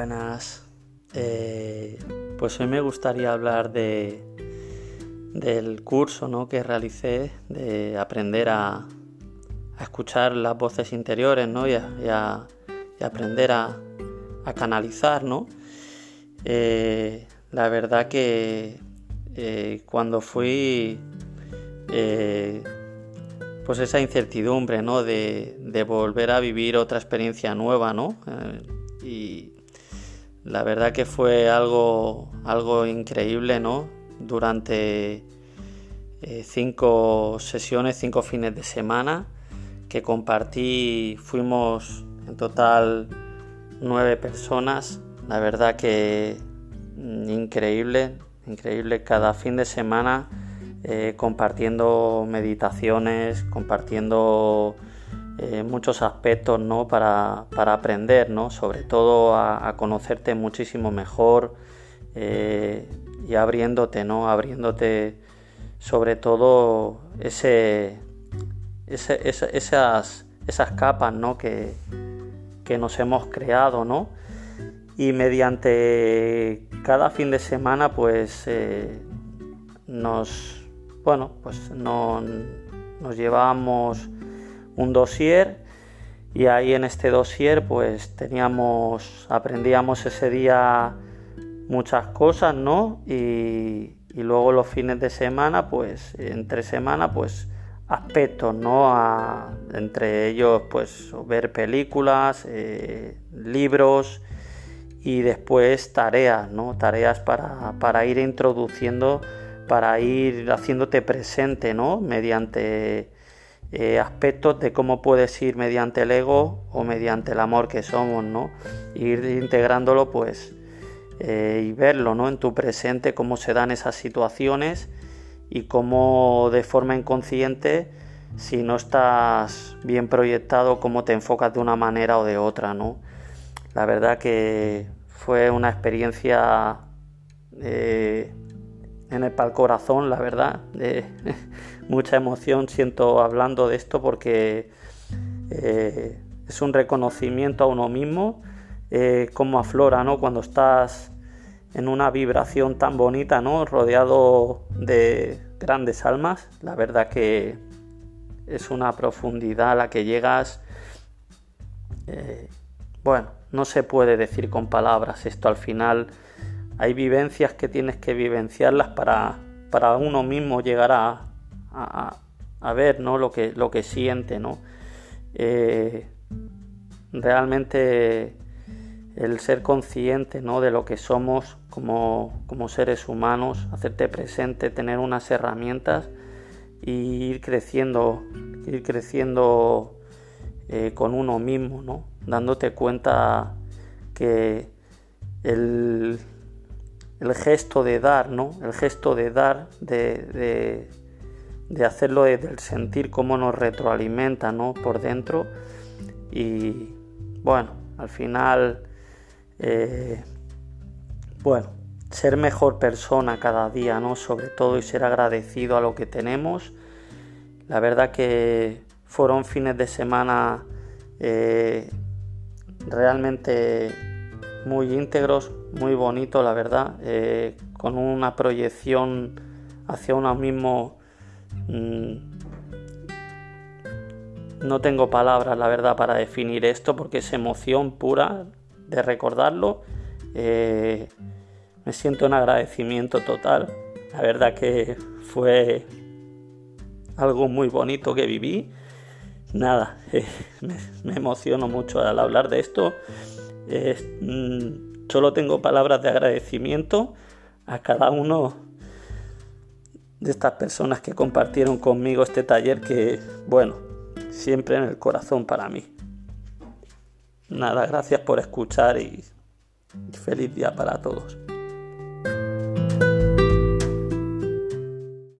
buenas. Eh, pues hoy me gustaría hablar de, del curso ¿no? que realicé de aprender a, escuchar las voces interiores ¿no? y, a, aprender a, canalizar. ¿no? Eh, la verdad que eh, cuando fui, pues esa incertidumbre ¿no? de, de, volver a vivir otra experiencia nueva, ¿no? y la verdad que fue algo, algo increíble, ¿no? Durante eh, cinco sesiones, cinco fines de semana que compartí, fuimos en total nueve personas, la verdad que mm, increíble, increíble cada fin de semana eh, compartiendo meditaciones, compartiendo eh, muchos aspectos ¿no? para, aprender, ¿no? sobre todo a, conocerte muchísimo mejor eh, y abriéndote, ¿no? abriéndote sobre todo ese, esas, esas capas ¿no? que, que nos hemos creado ¿no? y mediante cada fin de semana pues eh, nos bueno pues no, nos llevamos un dossier y ahí en este dossier pues teníamos, aprendíamos ese día muchas cosas, ¿no? Y, luego los fines de semana, pues entre semana, pues aspectos, ¿no? entre ellos, pues ver películas, eh, libros y después tareas, ¿no? Tareas para, para ir introduciendo, para ir haciéndote presente, ¿no? Mediante eh, aspectos de cómo puedes ir mediante el ego o mediante el amor que somos, ¿no? Ir integrándolo, pues, eh, y verlo, ¿no? En tu presente, cómo se dan esas situaciones y cómo de forma inconsciente, si no estás bien proyectado, cómo te enfocas de una manera o de otra, ¿no? La verdad que fue una experiencia eh, en el pal corazón, la verdad, mucha emoción siento hablando de esto porque eh, es un reconocimiento a uno mismo, eh, como aflora, ¿no? Cuando estás en una vibración tan bonita, ¿no? Rodeado de grandes almas, la verdad que es una profundidad a la que llegas. Eh, bueno, no se puede decir con palabras esto al final. Hay vivencias que tienes que vivenciarlas para, para uno mismo llegar a, a, ver ¿no? lo, que, lo que siente. ¿no? Eh, realmente el ser consciente ¿no? de lo que somos como, como, seres humanos, hacerte presente, tener unas herramientas y ir creciendo, ir creciendo eh, con uno mismo, ¿no? dándote cuenta que el, el gesto de dar, ¿no? el gesto de dar, de, de hacerlo desde el sentir cómo nos retroalimenta ¿no? por dentro y bueno, al final, eh, bueno, ser mejor persona cada día, ¿no? Sobre todo y ser agradecido a lo que tenemos. La verdad que fueron fines de semana eh, realmente muy íntegros, muy bonitos, la verdad, eh, con una proyección hacia uno mismo no tengo palabras, la verdad, para definir esto porque es emoción pura de recordarlo. Eh, me siento en agradecimiento total. La verdad que fue algo muy bonito que viví. Nada, eh, me, emociono mucho al hablar de esto. Mm, solo tengo palabras de agradecimiento a cada uno de estas personas que compartieron conmigo este taller que, bueno, siempre en el corazón para mí. Nada, gracias por escuchar y feliz día para todos.